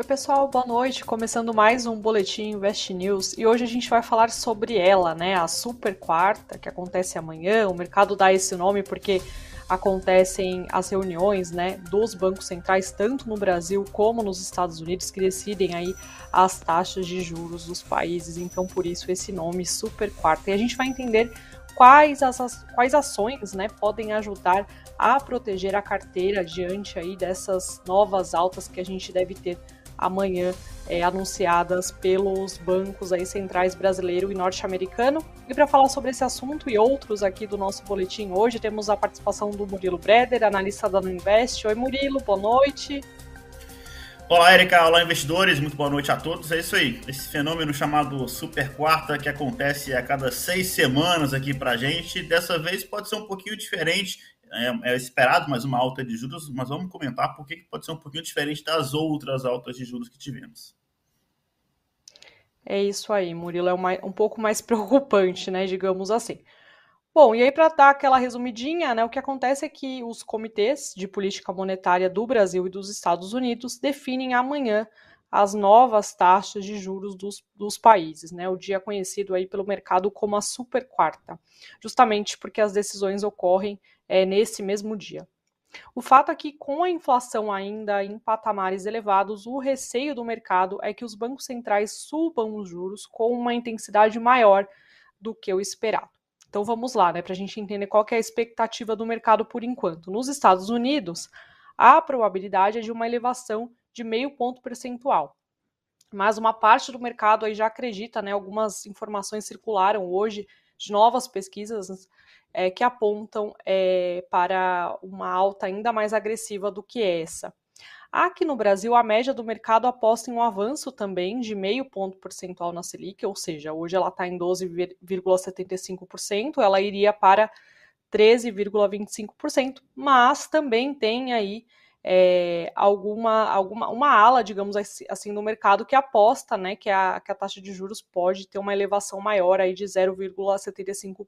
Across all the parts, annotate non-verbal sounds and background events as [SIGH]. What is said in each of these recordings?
Oi, pessoal, boa noite. Começando mais um Boletim Invest News e hoje a gente vai falar sobre ela, né? A Super Quarta, que acontece amanhã. O mercado dá esse nome porque acontecem as reuniões, né, dos bancos centrais, tanto no Brasil como nos Estados Unidos, que decidem aí as taxas de juros dos países. Então, por isso, esse nome Super Quarta. E a gente vai entender quais, as, quais ações né, podem ajudar a proteger a carteira diante aí dessas novas altas que a gente deve ter amanhã é, anunciadas pelos bancos aí centrais brasileiro e norte-americano. E para falar sobre esse assunto e outros aqui do nosso boletim hoje, temos a participação do Murilo Breder, analista da Nuinvest. Oi, Murilo, boa noite. Olá, Erika. Olá, investidores. Muito boa noite a todos. É isso aí. Esse fenômeno chamado Super Quarta que acontece a cada seis semanas aqui para gente. Dessa vez pode ser um pouquinho diferente é, é, esperado mais uma alta de juros, mas vamos comentar por que pode ser um pouquinho diferente das outras altas de juros que tivemos. É isso aí, Murilo, é uma, um pouco mais [LAUGHS] preocupante, né, digamos assim. Bom, e aí para dar aquela resumidinha, né, o que acontece é que os comitês de política monetária do Brasil e dos Estados Unidos definem amanhã as novas taxas de juros dos, dos países, né, o dia conhecido aí pelo mercado como a super quarta, justamente porque as decisões ocorrem é, nesse mesmo dia. O fato é que, com a inflação ainda em patamares elevados, o receio do mercado é que os bancos centrais subam os juros com uma intensidade maior do que o esperado. Então vamos lá, né, para a gente entender qual é a expectativa do mercado por enquanto. Nos Estados Unidos, a probabilidade é de uma elevação de meio ponto percentual. Mas uma parte do mercado aí já acredita, né, algumas informações circularam hoje de novas pesquisas é, que apontam é, para uma alta ainda mais agressiva do que essa. Aqui no Brasil, a média do mercado aposta em um avanço também de meio ponto percentual na Selic, ou seja, hoje ela está em 12,75%, ela iria para 13,25%, mas também tem aí é, alguma, alguma uma ala, digamos assim, no mercado que aposta né, que, a, que a taxa de juros pode ter uma elevação maior aí de 0,75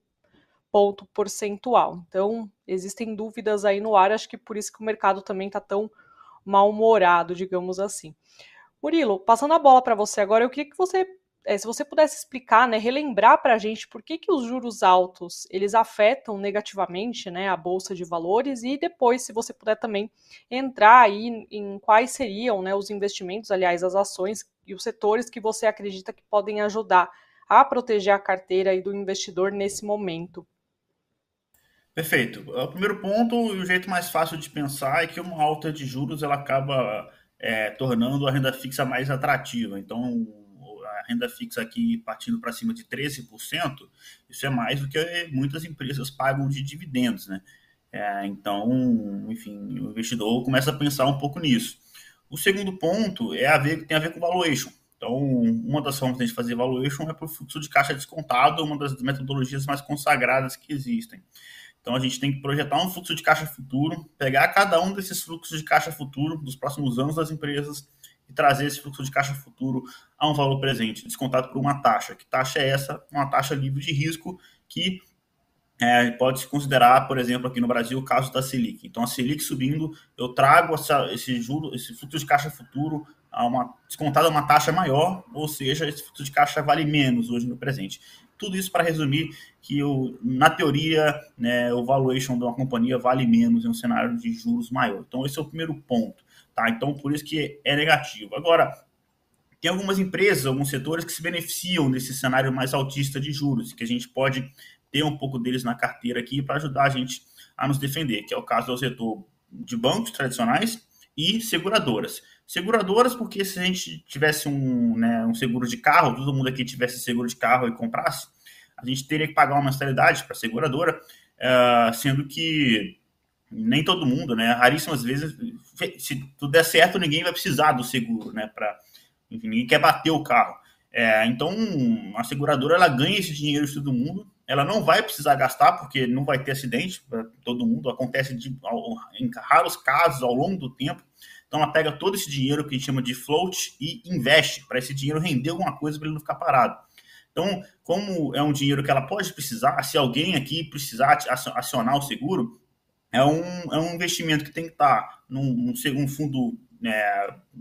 ponto percentual. Então, existem dúvidas aí no ar, acho que por isso que o mercado também está tão mal-humorado, digamos assim. Murilo, passando a bola para você agora, eu queria que você, é, se você pudesse explicar, né, relembrar para a gente por que, que os juros altos eles afetam negativamente né, a bolsa de valores e depois, se você puder também entrar aí em quais seriam né, os investimentos, aliás, as ações e os setores que você acredita que podem ajudar a proteger a carteira e do investidor nesse momento. Perfeito. O primeiro ponto, o jeito mais fácil de pensar é que uma alta de juros ela acaba é, tornando a renda fixa mais atrativa. Então, a renda fixa aqui partindo para cima de 13%, isso é mais do que muitas empresas pagam de dividendos, né? É, então, enfim, o investidor começa a pensar um pouco nisso. O segundo ponto é a ver, tem a ver com valuation. Então, uma das formas de a gente fazer valuation é por fluxo de caixa descontado, uma das metodologias mais consagradas que existem. Então a gente tem que projetar um fluxo de caixa futuro, pegar cada um desses fluxos de caixa futuro dos próximos anos das empresas e trazer esse fluxo de caixa futuro a um valor presente, descontado por uma taxa. Que taxa é essa? Uma taxa livre de risco que é, pode se considerar, por exemplo, aqui no Brasil, o caso da Selic. Então, a Selic subindo, eu trago essa, esse juro, esse fluxo de caixa futuro a uma descontado a uma taxa maior, ou seja, esse fluxo de caixa vale menos hoje no presente. Tudo isso para resumir que, o, na teoria, né, o valuation de uma companhia vale menos em um cenário de juros maior. Então, esse é o primeiro ponto. Tá? Então, por isso que é negativo. Agora, tem algumas empresas, alguns setores que se beneficiam desse cenário mais altista de juros, que a gente pode ter um pouco deles na carteira aqui para ajudar a gente a nos defender, que é o caso do setor de bancos tradicionais e seguradoras. Seguradoras, porque se a gente tivesse um, né, um seguro de carro, todo mundo aqui tivesse seguro de carro e comprasse, a gente teria que pagar uma mensalidade para a seguradora, uh, sendo que nem todo mundo, né, raríssimas vezes, se tudo der certo, ninguém vai precisar do seguro, né, para, enfim, ninguém quer bater o carro. É, então, a seguradora ela ganha esse dinheiro de todo mundo, ela não vai precisar gastar, porque não vai ter acidente para todo mundo, acontece de, em raros casos ao longo do tempo. Então ela pega todo esse dinheiro que a gente chama de float e investe para esse dinheiro render alguma coisa para ele não ficar parado. Então, como é um dinheiro que ela pode precisar, se alguém aqui precisar acionar o seguro, é um, é um investimento que tem que estar num, num fundo né,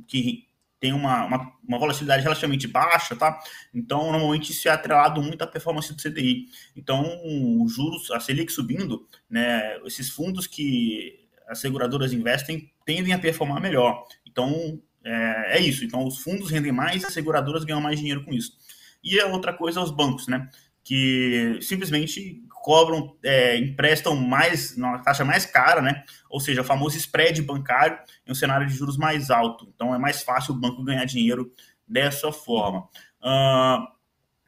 que tem uma, uma, uma, volatilidade relativamente baixa, tá? Então, normalmente isso é atrelado muito à performance do CDI. Então, os juros, a Selic subindo, né, esses fundos que as seguradoras investem tendem a performar melhor. Então, é, é isso. Então, os fundos rendem mais, as seguradoras ganham mais dinheiro com isso. E a outra coisa, os bancos, né? Que simplesmente cobram, é, emprestam mais, uma taxa mais cara, né? Ou seja, o famoso spread bancário em um cenário de juros mais alto. Então é mais fácil o banco ganhar dinheiro dessa forma. Uh,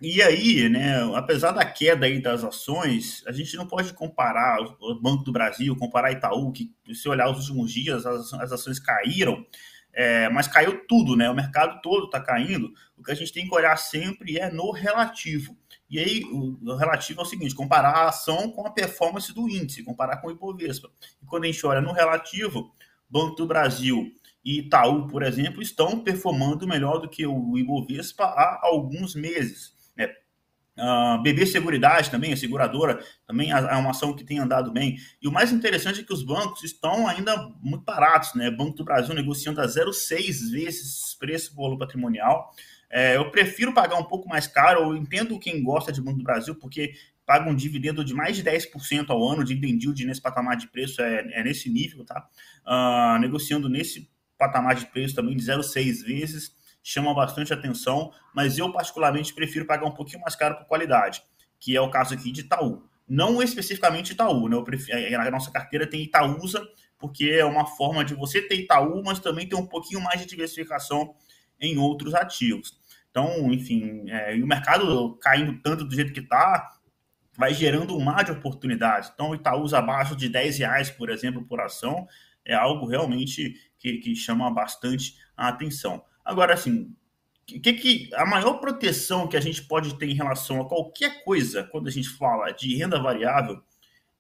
e aí, né, apesar da queda aí das ações, a gente não pode comparar o Banco do Brasil, comparar Itaú, que se olhar os últimos dias, as, as ações caíram, é, mas caiu tudo, né? O mercado todo está caindo. O que a gente tem que olhar sempre é no relativo. E aí, o, relativo é o seguinte: comparar a ação com a performance do índice, comparar com o Ibovespa. E quando a gente olha no relativo, Banco do Brasil e Itaú, por exemplo, estão performando melhor do que o Ibovespa há alguns meses. Uh, BB Seguridade também, a seguradora, também é uma ação que tem andado bem. E o mais interessante é que os bancos estão ainda muito baratos, né? Banco do Brasil negociando a 0,6 vezes preço valor patrimonial. É, eu prefiro pagar um pouco mais caro, eu entendo quem gosta de Banco do Brasil, porque paga um dividendo de mais de 10% ao ano, dividend yield nesse patamar de preço é, é nesse nível, tá? Uh, negociando nesse patamar de preço também de 0,6 vezes, chama bastante atenção, mas eu particularmente prefiro pagar um pouquinho mais caro por qualidade, que é o caso aqui de Itaú. Não especificamente Itaú, né? Prefiro, a nossa carteira tem Itaúsa, porque é uma forma de você ter Itaú, mas também ter um pouquinho mais de diversificação em outros ativos. Então, enfim, é, e o mercado caindo tanto do jeito que está, vai gerando um mar de oportunidades. Então, Itaúsa abaixo de 10 reais, por exemplo, por ação, é algo realmente que, que chama bastante a atenção. Agora, assim, que, que a maior proteção que a gente pode ter em relação a qualquer coisa quando a gente fala de renda variável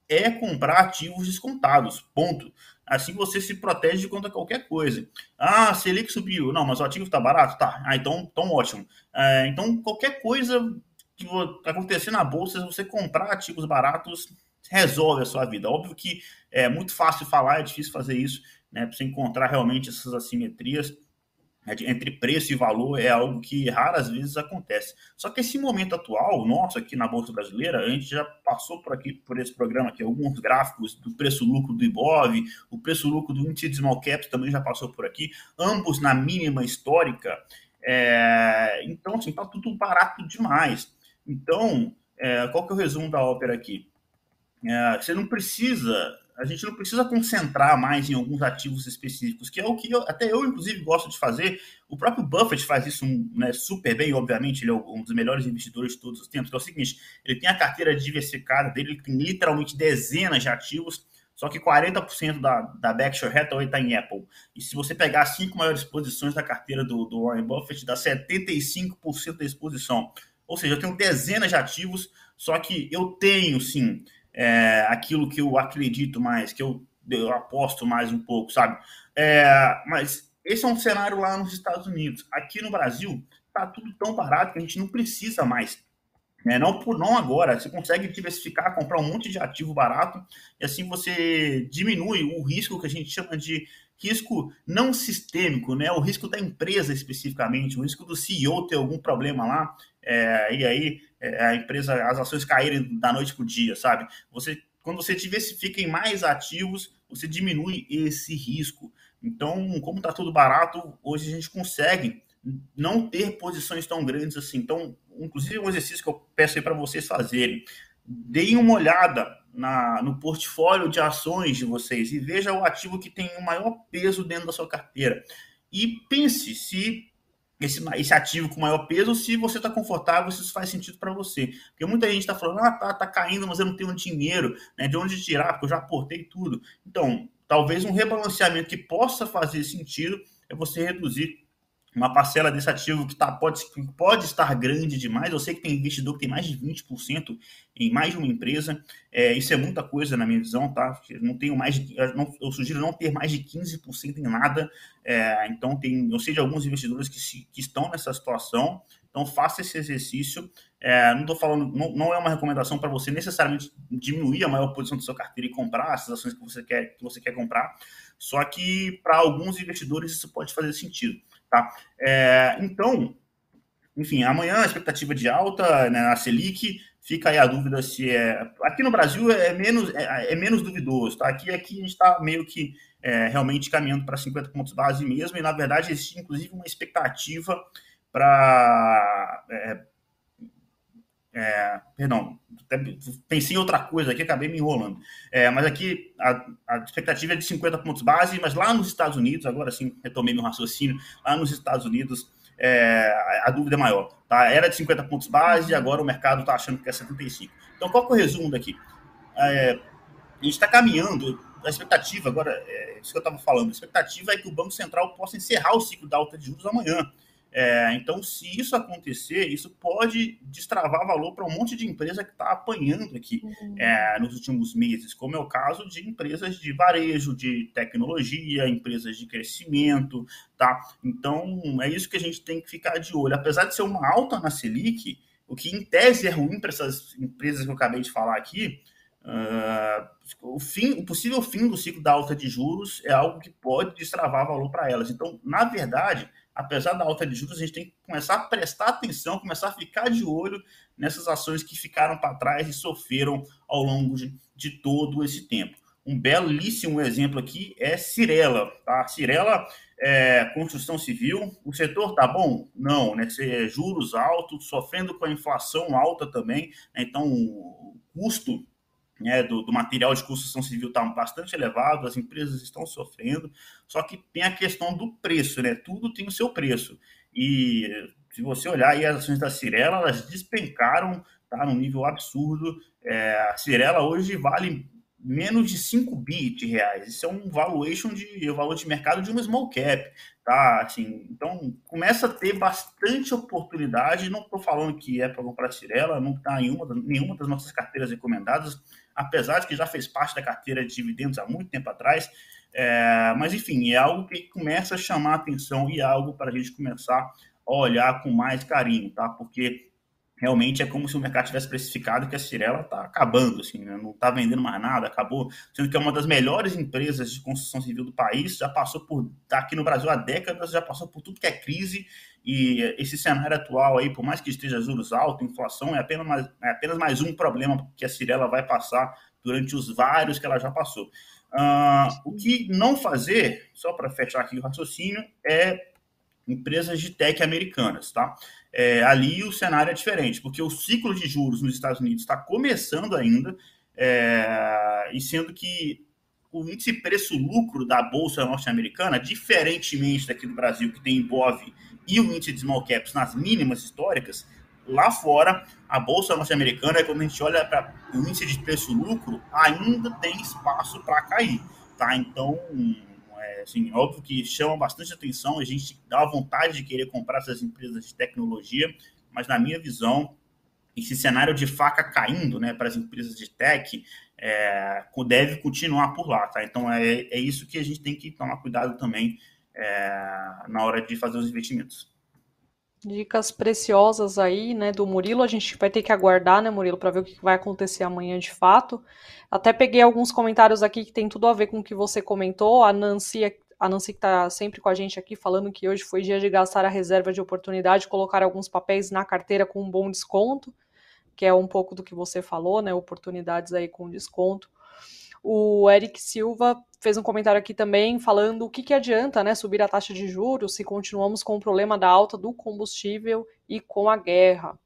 é comprar ativos descontados, ponto. Assim você se protege contra qualquer coisa. Ah, Selic subiu. Não, mas o ativo está barato? Tá. Ah, então, então ótimo. É, então, qualquer coisa que acontecer na bolsa, se você comprar ativos baratos, resolve a sua vida. Óbvio que é muito fácil falar, é difícil fazer isso, né? Para você encontrar realmente essas assimetrias. Né, entre preço e valor é algo que raras vezes acontece. Só que esse momento atual, nosso aqui na Bolsa Brasileira, a gente já passou por aqui, por esse programa aqui, alguns gráficos do preço-lucro do Ibov, o preço-lucro do índice de small caps também já passou por aqui, ambos na mínima histórica. É, então, assim, tá tudo barato demais. Então, é, qual que é o resumo da ópera aqui? É, você não precisa a gente não precisa concentrar mais em alguns ativos específicos, que é o que eu, até eu, inclusive, gosto de fazer. O próprio Buffett faz isso né, super bem, obviamente, ele é um dos melhores investidores de todos os tempos. Que é o seguinte: ele tem a carteira diversificada dele, ele tem literalmente dezenas de ativos, só que 40% da, da Berkshire Hathaway está em Apple. E se você pegar as cinco maiores posições da carteira do, do Warren Buffett, dá 75% da exposição. Ou seja, eu tenho dezenas de ativos, só que eu tenho, sim é, aquilo que eu acredito mais, que eu, eu aposto mais um pouco, sabe? É, mas esse é um cenário lá nos Estados Unidos. Aqui no Brasil, tá tudo tão barato que a gente não precisa mais. É, não por não agora, você consegue diversificar, comprar um monte de ativo barato e assim você diminui o risco que a gente chama de risco não sistêmico, né? O risco da empresa especificamente, o risco do CEO ter algum problema lá, é, e aí é, a empresa, as ações caírem da noite para o dia, sabe? Você, quando você diversifica em mais ativos, você diminui esse risco. Então, como está tudo barato, hoje a gente consegue não ter posições tão grandes assim. Então, inclusive um exercício que eu peço aí para vocês fazerem. Deem uma olhada na, no portfólio de ações de vocês e veja o ativo que tem o maior peso dentro da sua carteira. E pense se esse, esse ativo com maior peso, se você está confortável, se isso faz sentido para você. Porque muita gente está falando, ah, tá, tá caindo, mas eu não tenho dinheiro, né? De onde tirar, porque eu já aportei tudo. Então, talvez um rebalanceamento que possa fazer sentido é você reduzir uma parcela desse ativo que tá, pode, pode estar grande demais. Eu sei que tem investidor que tem mais de 20% em mais de uma empresa. É, isso é muita coisa na minha visão, tá? Eu não tenho mais de, não, eu sugiro não ter mais de 15% em nada. É, então, tem, eu sei de alguns investidores que, se, que estão nessa situação. Então, faça esse exercício. É, não estou falando, não, não, é uma recomendação para você necessariamente diminuir a maior posição da sua carteira e comprar essas ações que você quer, que você quer comprar. Só que para alguns investidores isso pode fazer sentido. Tá? É, então, enfim, amanhã a expectativa de alta né, na Selic, fica aí a dúvida se é. Aqui no Brasil é menos, é, é menos duvidoso, tá? Aqui, aqui a gente está meio que é, realmente caminhando para 50 pontos base mesmo, e na verdade existe inclusive uma expectativa para. É, é, perdão, pensei em outra coisa aqui, acabei me enrolando. É, mas aqui a, a, expectativa é de 50 pontos base, mas lá nos Estados Unidos, agora sim retomei meu raciocínio, lá nos Estados Unidos é, a dúvida é maior. Tá? Era de 50 pontos base agora o mercado está achando que é 75. Então, qual que é o resumo daqui? É, a gente está caminhando, a expectativa, agora, é isso que eu estava falando, a expectativa é que o Banco Central possa encerrar o ciclo da alta de juros amanhã. É, então, se isso acontecer, isso pode destravar valor para um monte de empresa que está apanhando aqui uhum. é, nos últimos meses, como é o caso de empresas de varejo, de tecnologia, empresas de crescimento, tá? Então, é isso que a gente tem que ficar de olho. Apesar de ser uma alta na Selic, o que em tese é ruim para essas empresas que eu acabei de falar aqui, Uh, o, fim, o possível fim do ciclo da alta de juros é algo que pode destravar valor para elas. Então, na verdade, apesar da alta de juros, a gente tem que começar a prestar atenção, começar a ficar de olho nessas ações que ficaram para trás e sofreram ao longo de, de, todo esse tempo. Um belíssimo exemplo aqui é Cirela. Tá? Cirela é construção civil. O setor tá bom? Não, né? Juros altos, sofrendo com a inflação alta também. Né? Então, o custo né, do, do, material de construção civil está bastante elevado, as empresas estão sofrendo, só que tem a questão do preço, né? Tudo tem o seu preço. E se você olhar aí as ações da Cirela, elas despencaram, tá num nível absurdo. É, a Cirela hoje vale menos de 5 bi de reais. Isso é um valuation de valor de mercado de uma small cap, tá? Assim, então começa a ter bastante oportunidade. Não estou falando que é para comprar Cirela, não está em uma, nenhuma das nossas carteiras recomendadas, apesar de que já fez parte da carteira de dividendos há muito tempo atrás. É, mas enfim, é algo que começa a chamar a atenção e é algo para a gente começar a olhar com mais carinho, tá? Porque realmente é como se o mercado tivesse precificado que a Cirela está acabando, assim, né? não está vendendo mais nada, acabou, sendo que é uma das melhores empresas de construção civil do país, já passou por, está aqui no Brasil há décadas, já passou por tudo que é crise, e esse cenário atual aí, por mais que esteja juros altos, inflação, é apenas mais, é apenas mais um problema que a Cirela vai passar durante os vários que ela já passou. Uh, o que não fazer, só para fechar aqui o raciocínio, é empresas de tech americanas, tá? É, ali o cenário é diferente, porque o ciclo de juros nos Estados Unidos está começando ainda, é, e sendo que o índice preço-lucro da Bolsa Norte-Americana, diferentemente daqui do Brasil, que tem Ibov e o índice de small caps nas mínimas históricas, lá fora, a Bolsa Norte-Americana, quando a gente olha para o índice de preço-lucro, ainda tem espaço para cair, tá? Então, assim, óbvio que chama bastante atenção, a gente dá vontade de querer comprar essas empresas de tecnologia, mas na minha visão, esse cenário de faca caindo né, para as empresas de tech é, deve continuar por lá, tá? Então é, é isso que a gente tem que tomar cuidado também é, na hora de fazer os investimentos. Dicas preciosas aí, né, do Murilo. A gente vai ter que aguardar, né, Murilo, para ver o que vai acontecer amanhã de fato. Até peguei alguns comentários aqui que tem tudo a ver com o que você comentou. A Nancy, a Nancy que está sempre com a gente aqui, falando que hoje foi dia de gastar a reserva de oportunidade, colocar alguns papéis na carteira com um bom desconto, que é um pouco do que você falou, né? Oportunidades aí com desconto. O Eric Silva fez um comentário aqui também falando o que, que adianta né, subir a taxa de juros se continuamos com o problema da alta do combustível e com a guerra.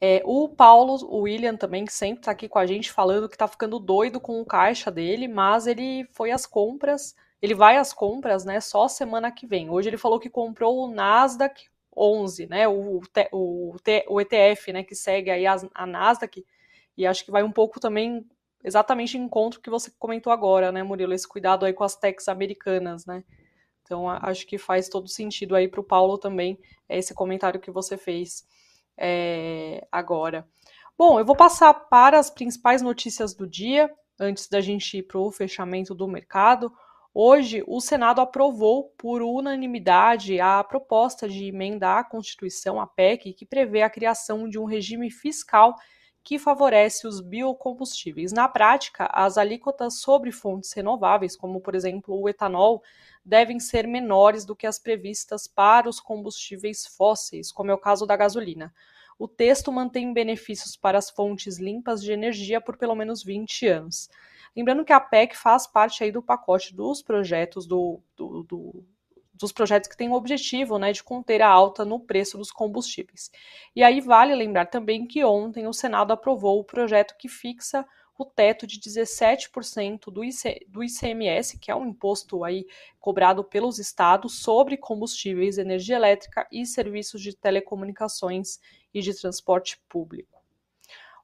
É, o Paulo, o William também, que sempre está aqui com a gente falando que está ficando doido com o caixa dele, mas ele foi às compras, ele vai às compras, né, só semana que vem. Hoje ele falou que comprou o Nasdaq 11, né, o, o, o ETF, né, que segue aí a, a Nasdaq, e acho que vai um pouco também exatamente encontro que você comentou agora, né, Murilo? Esse cuidado aí com as techs americanas, né? Então, acho que faz todo sentido aí para o Paulo também é esse comentário que você fez é, agora. Bom, eu vou passar para as principais notícias do dia, antes da gente ir para o fechamento do mercado. Hoje, o Senado aprovou por unanimidade a proposta de emenda à Constituição, a PEC, que prevê a criação de um regime fiscal que favorece os biocombustíveis. Na prática, as alíquotas sobre fontes renováveis, como por exemplo o etanol, devem ser menores do que as previstas para os combustíveis fósseis, como é o caso da gasolina. O texto mantém benefícios para as fontes limpas de energia por pelo menos 20 anos. Lembrando que a PEC faz parte aí do pacote dos projetos do, do, do dos projetos que têm o objetivo né, de conter a alta no preço dos combustíveis. E aí vale lembrar também que ontem o Senado aprovou o projeto que fixa o teto de 17% do, IC, do ICMS, que é um imposto aí cobrado pelos estados sobre combustíveis, energia elétrica e serviços de telecomunicações e de transporte público.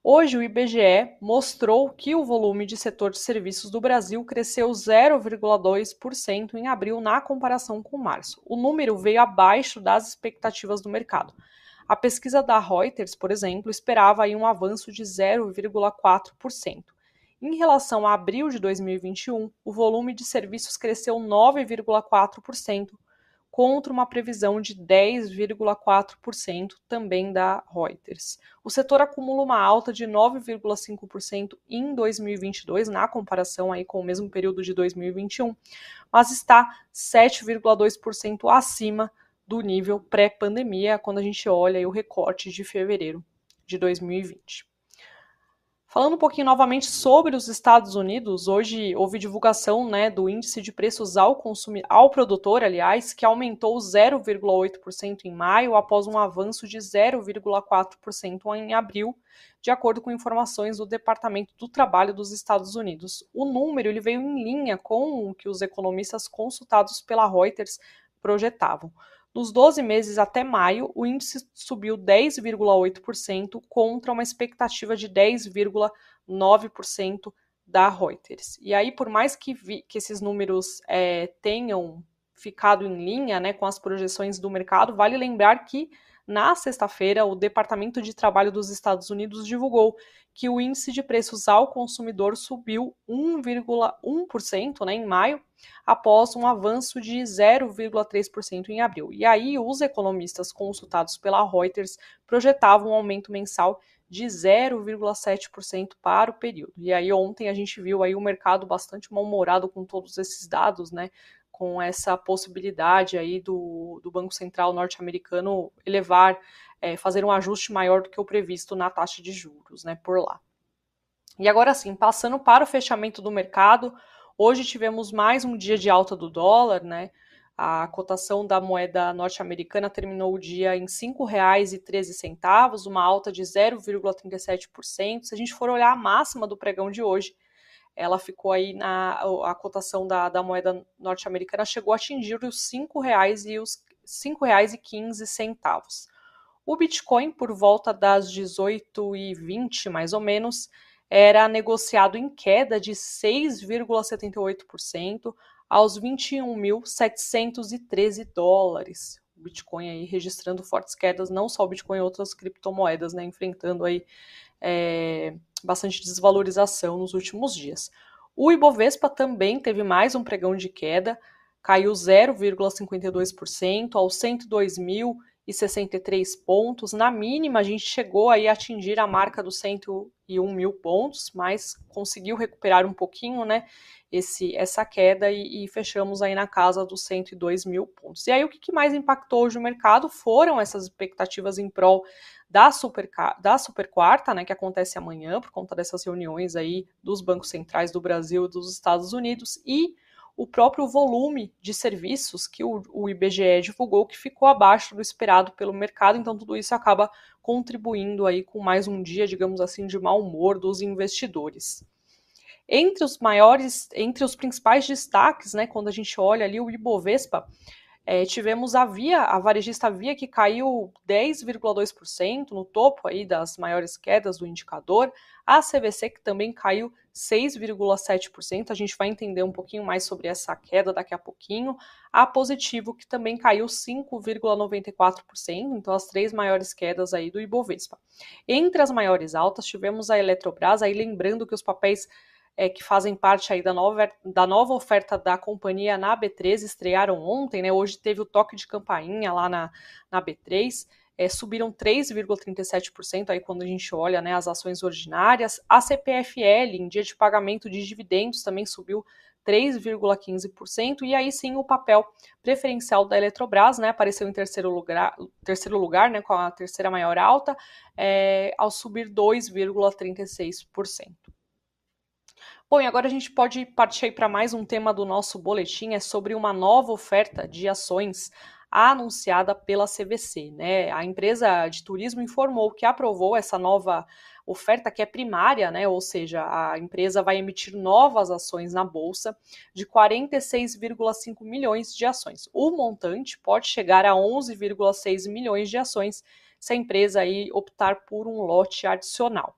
Hoje, o IBGE mostrou que o volume de setor de serviços do Brasil cresceu 0,2% em abril na comparação com março. O número veio abaixo das expectativas do mercado. A pesquisa da Reuters, por exemplo, esperava aí um avanço de 0,4%. Em relação a abril de 2021, o volume de serviços cresceu 9,4%, contra uma previsão de 10,4% também da Reuters. O setor acumula uma alta de 9,5% em 2022, na comparação aí com o mesmo período de 2021, mas está 7,2% acima do nível pré-pandemia, quando a gente olha o recorte de fevereiro de 2020. Falando um pouquinho novamente sobre os Estados Unidos, hoje houve divulgação né, do índice de preços ao, consumidor, ao produtor, aliás, que aumentou 0,8% em maio, após um avanço de 0,4% em abril, de acordo com informações do Departamento do Trabalho dos Estados Unidos. O número ele veio em linha com o que os economistas consultados pela Reuters projetavam. Nos 12 meses até maio, o índice subiu 10,8% contra uma expectativa de 10,9% da Reuters. E aí, por mais que, vi, que esses números é, tenham ficado em linha né, com as projeções do mercado, vale lembrar que na sexta-feira, o Departamento de Trabalho dos Estados Unidos divulgou que o índice de preços ao consumidor subiu 1,1% né, em maio, após um avanço de 0,3% em abril. E aí, os economistas consultados pela Reuters projetavam um aumento mensal de 0,7% para o período. E aí ontem a gente viu aí o mercado bastante mal-humorado com todos esses dados, né? Com essa possibilidade aí do, do Banco Central norte-americano elevar, é, fazer um ajuste maior do que o previsto na taxa de juros, né, por lá. E agora sim, passando para o fechamento do mercado, hoje tivemos mais um dia de alta do dólar, né? A cotação da moeda norte-americana terminou o dia em R$ 5,13, uma alta de 0,37%. Se a gente for olhar a máxima do pregão de hoje, ela ficou aí na a cotação da, da moeda norte-americana chegou a atingir os cinco reais e os cinco reais e quinze centavos. O Bitcoin, por volta das 18h20, mais ou menos, era negociado em queda de 6,78% aos 21.713 dólares. O Bitcoin aí registrando fortes quedas, não só o Bitcoin, outras criptomoedas, né, enfrentando aí é, bastante desvalorização nos últimos dias. O Ibovespa também teve mais um pregão de queda, caiu 0,52% aos 102.063 pontos. Na mínima, a gente chegou aí a atingir a marca dos 101 mil pontos, mas conseguiu recuperar um pouquinho, né? Esse, essa queda e, e fechamos aí na casa dos 102 mil pontos. E aí, o que mais impactou hoje o mercado foram essas expectativas em prol da super, da super quarta, né, que acontece amanhã por conta dessas reuniões aí dos bancos centrais do Brasil e dos Estados Unidos e o próprio volume de serviços que o, o IBGE divulgou que ficou abaixo do esperado pelo mercado, então tudo isso acaba contribuindo aí com mais um dia, digamos assim, de mau humor dos investidores. Entre os maiores, entre os principais destaques, né, quando a gente olha ali o Ibovespa, é, tivemos a Via, a varejista Via, que caiu 10,2% no topo aí das maiores quedas do indicador. A CVC, que também caiu 6,7%. A gente vai entender um pouquinho mais sobre essa queda daqui a pouquinho. A Positivo, que também caiu 5,94%. Então, as três maiores quedas aí do Ibovespa. Entre as maiores altas, tivemos a Eletrobras, aí lembrando que os papéis é, que fazem parte aí da nova, da nova oferta da companhia na B3 estrearam ontem, né? Hoje teve o toque de campainha lá na, na B3. é, subiram 3,37% aí quando a gente olha né, as ações ordinárias. A CPFL, em dia de pagamento de dividendos, também subiu 3,15%, e aí sim o papel preferencial da Eletrobras, né, apareceu em terceiro lugar, terceiro lugar né, com a terceira maior alta, é, ao subir 2,36%. Bom, e agora a gente pode partir para mais um tema do nosso boletim, é sobre uma nova oferta de ações anunciada pela CVC. Né? A empresa de turismo informou que aprovou essa nova oferta que é primária, né? Ou seja, a empresa vai emitir novas ações na bolsa de 46,5 milhões de ações. O montante pode chegar a 11,6 milhões de ações se a empresa aí optar por um lote adicional.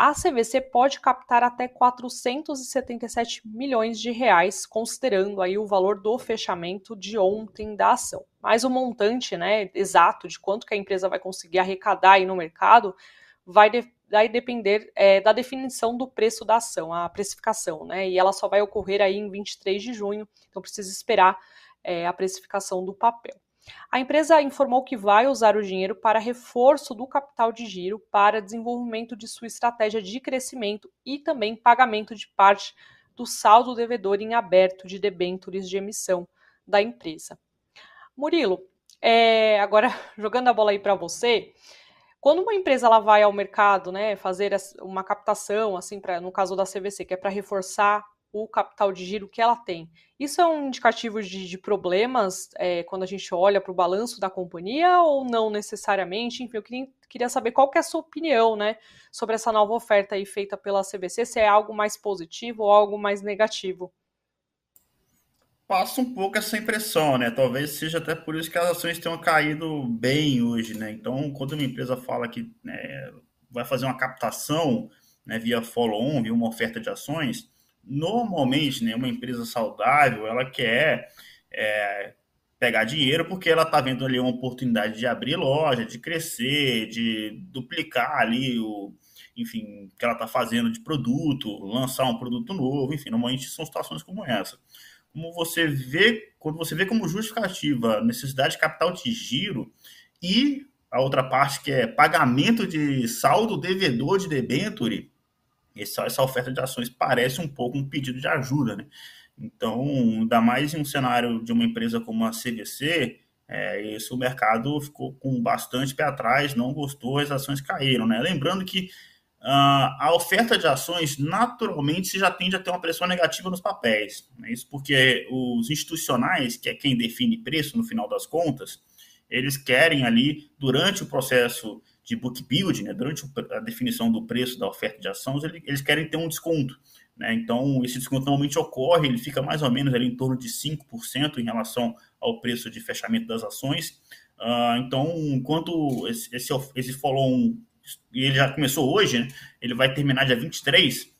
A CVC pode captar até 477 milhões de reais, considerando aí o valor do fechamento de ontem da ação. Mas o montante, né, exato de quanto que a empresa vai conseguir arrecadar aí no mercado vai de, vai depender é, da definição do preço da ação, a precificação, né? E ela só vai ocorrer aí em 23 de junho, então precisa esperar é, a precificação do papel. A empresa informou que vai usar o dinheiro para reforço do capital de giro para desenvolvimento de sua estratégia de crescimento e também pagamento de parte do saldo devedor em aberto de debêntures de emissão da empresa. Murilo, é, agora [LAUGHS] jogando a bola aí para você, quando uma empresa ela vai ao mercado, né, fazer uma captação, assim, pra, no caso da CVC, que é para reforçar o capital de giro que ela tem, isso é um indicativo de, de problemas é, quando a gente olha para o balanço da companhia ou não necessariamente? Enfim, eu queria, queria saber qual que é a sua opinião, né, sobre essa nova oferta aí feita pela CVC, se é algo mais positivo ou algo mais negativo passa um pouco essa impressão, né? Talvez seja até por isso que as ações tenham caído bem hoje, né? Então, quando uma empresa fala que né, vai fazer uma captação né, via follow-on, via uma oferta de ações, normalmente, né, uma empresa saudável, ela quer é, pegar dinheiro porque ela está vendo ali uma oportunidade de abrir loja, de crescer, de duplicar ali o, enfim, que ela está fazendo de produto, lançar um produto novo, enfim, normalmente são situações como essa. Como você vê, quando você vê como justificativa necessidade de capital de giro e a outra parte que é pagamento de saldo devedor de debenture, essa, essa oferta de ações parece um pouco um pedido de ajuda, né? Então, ainda mais em um cenário de uma empresa como a CVC, é, o mercado ficou com bastante pé atrás, não gostou, as ações caíram, né? Lembrando que Uh, a oferta de ações naturalmente já tende a ter uma pressão negativa nos papéis. Né? Isso porque os institucionais, que é quem define preço no final das contas, eles querem ali, durante o processo de book building, né, durante a definição do preço da oferta de ações, eles querem ter um desconto. Né? Então, esse desconto normalmente ocorre, ele fica mais ou menos ali em torno de 5% em relação ao preço de fechamento das ações. Uh, então, enquanto esse, esse, esse follow-on ele já começou hoje, né? ele vai terminar dia 23.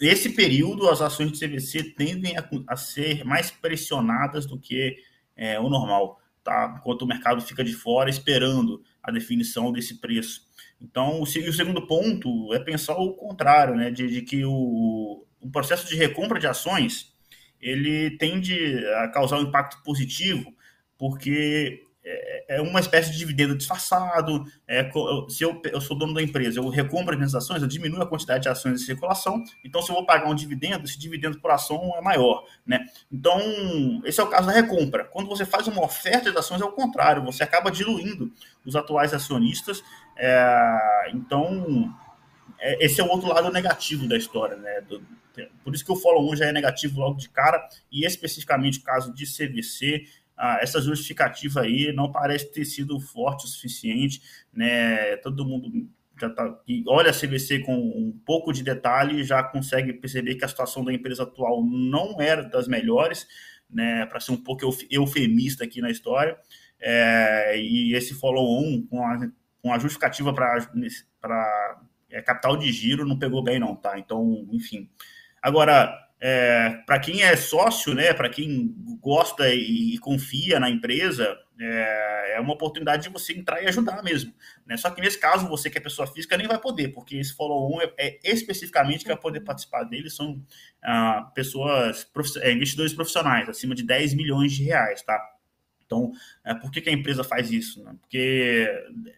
Nesse período, as ações de CVC tendem a, a ser mais pressionadas do que é, o normal, tá? enquanto o mercado fica de fora esperando a definição desse preço. Então, o, o segundo ponto é pensar o contrário, né? de, de que o, o processo de recompra de ações ele tende a causar um impacto positivo, porque é, é uma espécie de dividendo disfarçado. É, se eu, eu sou dono da empresa, eu recompro as minhas ações, eu diminuo a quantidade de ações em circulação. Então, se eu vou pagar um dividendo, esse dividendo por ação é maior. Né? Então, esse é o caso da recompra. Quando você faz uma oferta de ações, é o contrário, você acaba diluindo os atuais acionistas. É, então, é, esse é o outro lado negativo da história. Né? Do, por isso que o follow-on já é negativo logo de cara, e especificamente o caso de CVC, ah, essa justificativa aí não parece ter sido forte o suficiente, né? Todo mundo já tá, olha a CVC com um pouco de detalhe já consegue perceber que a situação da empresa atual não era das melhores, né? Para ser um pouco eufemista aqui na história, é, e esse follow-on com a, com a justificativa para é, capital de giro não pegou bem, não, tá? Então, enfim. Agora, é, para quem é sócio, né, para quem gosta e, e, confia na empresa, é, é, uma oportunidade de você entrar e ajudar mesmo. Né? Só que nesse caso, você que é pessoa física nem vai poder, porque esse follow-on é, é, especificamente que vai poder participar dele são ah, pessoas, é, investidores profissionais, acima de 10 milhões de reais, tá? Então, é, por que, que a empresa faz isso? Né? Porque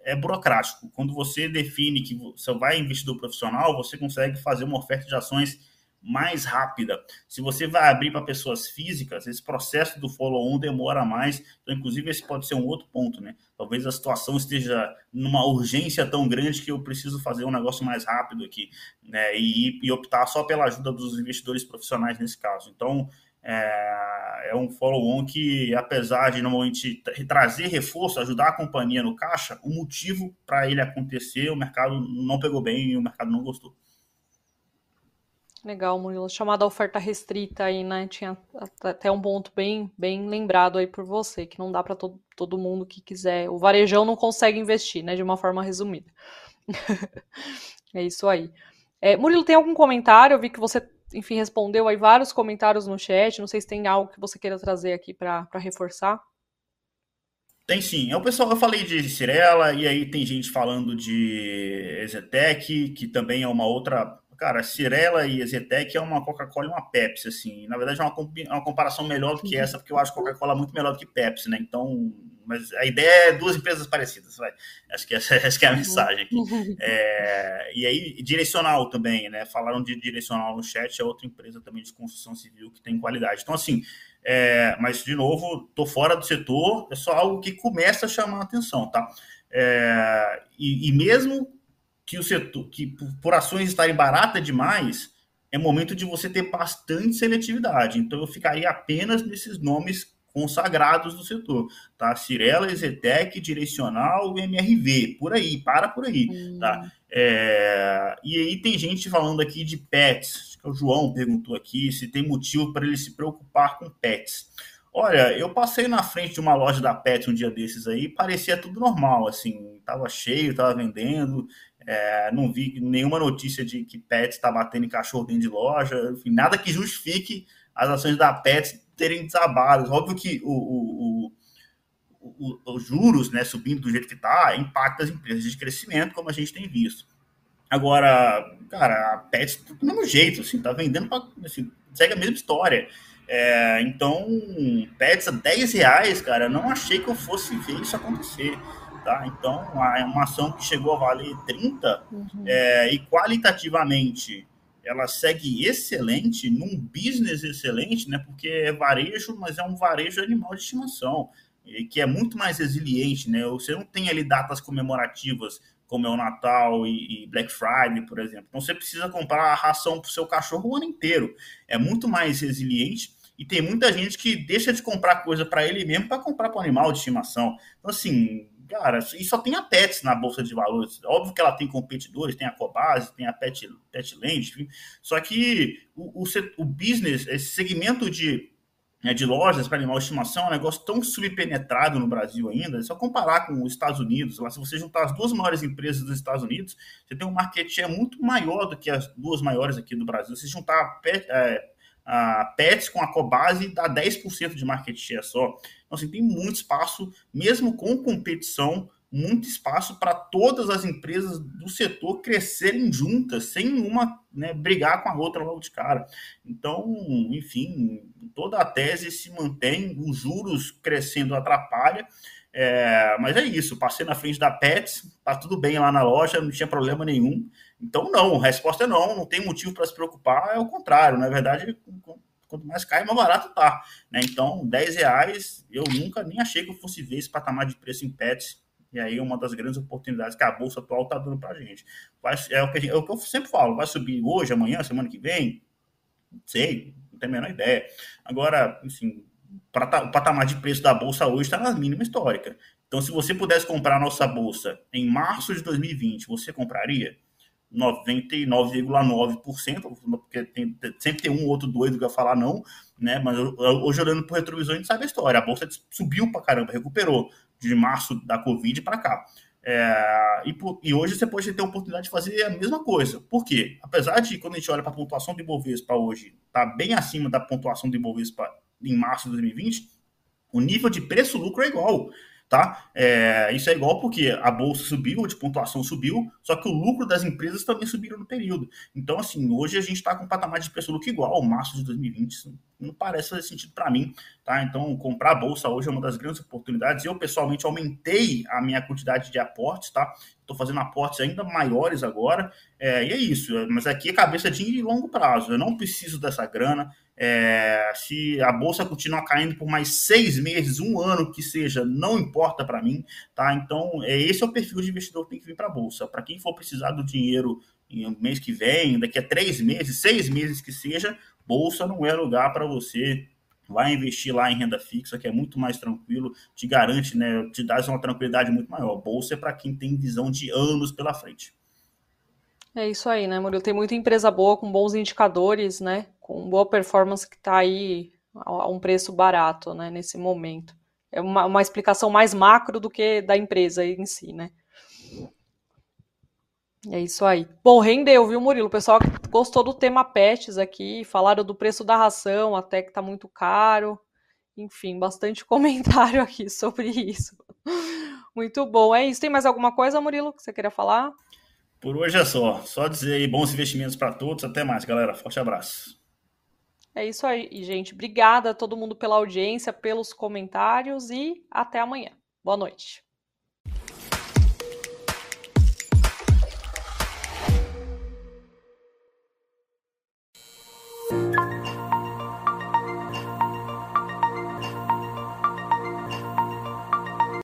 é burocrático. Quando você define que você vai investidor profissional, você consegue fazer uma oferta de ações mais rápida. Se você vai abrir para pessoas físicas, esse processo do follow-on demora mais. Então, inclusive, esse pode ser um outro ponto, né? Talvez a situação esteja numa urgência tão grande que eu preciso fazer um negócio mais rápido aqui, né? E, e optar só pela ajuda dos investidores profissionais nesse caso. Então, é, é um follow-on que, apesar de normalmente trazer reforço, ajudar a companhia no caixa, o motivo para ele acontecer, o mercado não pegou bem e o mercado não gostou. Legal, Murilo. Chamada oferta restrita aí, né? Tinha até um ponto bem, bem lembrado aí por você, que não dá para todo, todo mundo que quiser. O varejão não consegue investir, né? De uma forma resumida. [LAUGHS] é isso aí. É, Murilo, tem algum comentário? Eu vi que você, enfim, respondeu aí vários comentários no chat. Não sei se tem algo que você queira trazer aqui para reforçar. Tem sim. É o pessoal, eu falei de Cirela, e aí tem gente falando de Ezetec, que também é uma outra cara, Cirela e Zetec é uma Coca-Cola e uma Pepsi, assim. Na verdade, é uma, é uma comparação melhor do que essa, porque eu acho Coca-Cola muito melhor do que Pepsi, né? Então, mas a ideia é duas empresas parecidas, vai. Acho que essa, [LAUGHS] essa que é a mensagem aqui. É, e aí, direcional também, né? Falaram de direcional no chat, é outra empresa também de construção civil que tem qualidade. Então, assim, é, mas de novo, tô fora do setor, é só algo que começa a chamar a atenção, tá? É, e, e mesmo que o setor, que por ações estarem baratas demais, é momento de você ter bastante seletividade. Então eu ficaria apenas nesses nomes consagrados do setor, tá? Cirela, Zetec, Direcional, MRV, por aí, para por aí, hum. tá? É... E aí tem gente falando aqui de pets, que o João perguntou aqui se tem motivo para ele se preocupar com pets. Olha, eu passei na frente de uma loja da Pet um dia desses aí, parecia tudo normal, assim, tava cheio, tava vendendo, é, não vi nenhuma notícia de que Pets está batendo em cachorro dentro de loja, enfim, nada que justifique as ações da Pets terem desabado. Óbvio que o, o, o, os juros né, subindo do jeito que está impacta as empresas de crescimento, como a gente tem visto. Agora, cara, a Pets tá do mesmo jeito, assim, tá vendendo para assim, segue a mesma história. É, então, Pets a 10 reais, cara, não achei que eu fosse ver isso acontecer tá? Então, é uma ação que chegou a valer 30 uhum. é, e qualitativamente ela segue excelente, num business excelente, né? Porque é varejo, mas é um varejo animal de estimação, que é muito mais resiliente, né? Você não tem ali datas comemorativas como é o Natal e, Black Friday, por exemplo. Então você precisa comprar a ração para o seu cachorro o ano inteiro. É muito mais resiliente e tem muita gente que deixa de comprar coisa para ele mesmo para comprar para o animal de estimação. Então, assim, cara, e só tem a Pets na Bolsa de Valores. Óbvio que ela tem competidores, tem a Cobase, tem a Pet, Petland, enfim. Só que o, o, o business, esse segmento de, né, de lojas para animal de estimação é um negócio tão subpenetrado no Brasil ainda. É só comparar com os Estados Unidos. Lá, se você juntar as duas maiores empresas dos Estados Unidos, você tem um market share muito maior do que as duas maiores aqui do Brasil. Se juntar a Pet, é, a Pets com a Cobase dá 10% de market share só. Então, assim, tem muito espaço, mesmo com competição, muito espaço para todas as empresas do setor crescerem juntas, sem uma né, brigar com a outra logo de cara. Então, enfim, toda a tese se mantém, os juros crescendo atrapalha, é, mas é isso, passei na frente da Pets, tá tudo bem lá na loja, não tinha problema nenhum. Então, não, a resposta é não, não tem motivo para se preocupar, é o contrário. Na verdade, quanto mais cai, mais barato tá. Né? Então, 10 reais, eu nunca nem achei que eu fosse ver esse patamar de preço em pets. E aí, é uma das grandes oportunidades que a bolsa atual está dando para a gente. Vai, é, o que gente, é o que eu sempre falo: vai subir hoje, amanhã, semana que vem? Não sei, não tenho a menor ideia. Agora, enfim, o patamar de preço da bolsa hoje está na mínima histórica. Então, se você pudesse comprar a nossa bolsa em março de 2020, você compraria? 99,9%, porque tem, sempre tem um outro doido que vai falar não, né? Mas hoje, olhando para o retrovisor, a gente sabe a história. A bolsa subiu para caramba, recuperou de março da Covid para cá. É, e, e, hoje você pode ter a oportunidade de fazer a mesma coisa. Por quê? Apesar de, quando a gente olha para a pontuação do Ibovespa hoje, tá bem acima da pontuação do Ibovespa em março de 2020, o nível de preço-lucro é igual tá? É, isso é igual porque a bolsa subiu, a pontuação subiu, só que o lucro das empresas também subiram no período. Então, assim, hoje a gente está com um patamar de preço lucro igual ao março de 2020. Não parece fazer sentido para mim, tá? Então, comprar bolsa hoje é uma das grandes oportunidades. Eu, pessoalmente, aumentei a minha quantidade de aportes, tá? Estou fazendo aportes ainda maiores agora, é, e é isso. Mas aqui é cabeça de longo prazo. Eu não preciso dessa grana. É, se a bolsa continuar caindo por mais seis meses, um ano que seja, não importa para mim, tá? Então, é, esse é o perfil de investidor que tem que vir para a bolsa. Para quem for precisar do dinheiro em mês que vem, daqui a três meses, seis meses que seja, bolsa não é lugar para você. Vai investir lá em renda fixa, que é muito mais tranquilo, te garante, né? Te dá uma tranquilidade muito maior. Bolsa é para quem tem visão de anos pela frente. É isso aí, né, Murilo? Tem muita empresa boa, com bons indicadores, né? Com boa performance que está aí a um preço barato, né, nesse momento. É uma, uma explicação mais macro do que da empresa em si, né? É isso aí. Bom, rendeu, viu, Murilo? O pessoal gostou do tema pets aqui, falaram do preço da ração, até que tá muito caro. Enfim, bastante [LAUGHS] comentário aqui sobre isso. Muito bom. É isso. Tem mais alguma coisa, Murilo, que você queria falar? Por hoje é só. Só dizer aí bons investimentos para todos. Até mais, galera. Forte abraço. É isso aí, gente. Obrigada a todo mundo pela audiência, pelos comentários e até amanhã. Boa noite.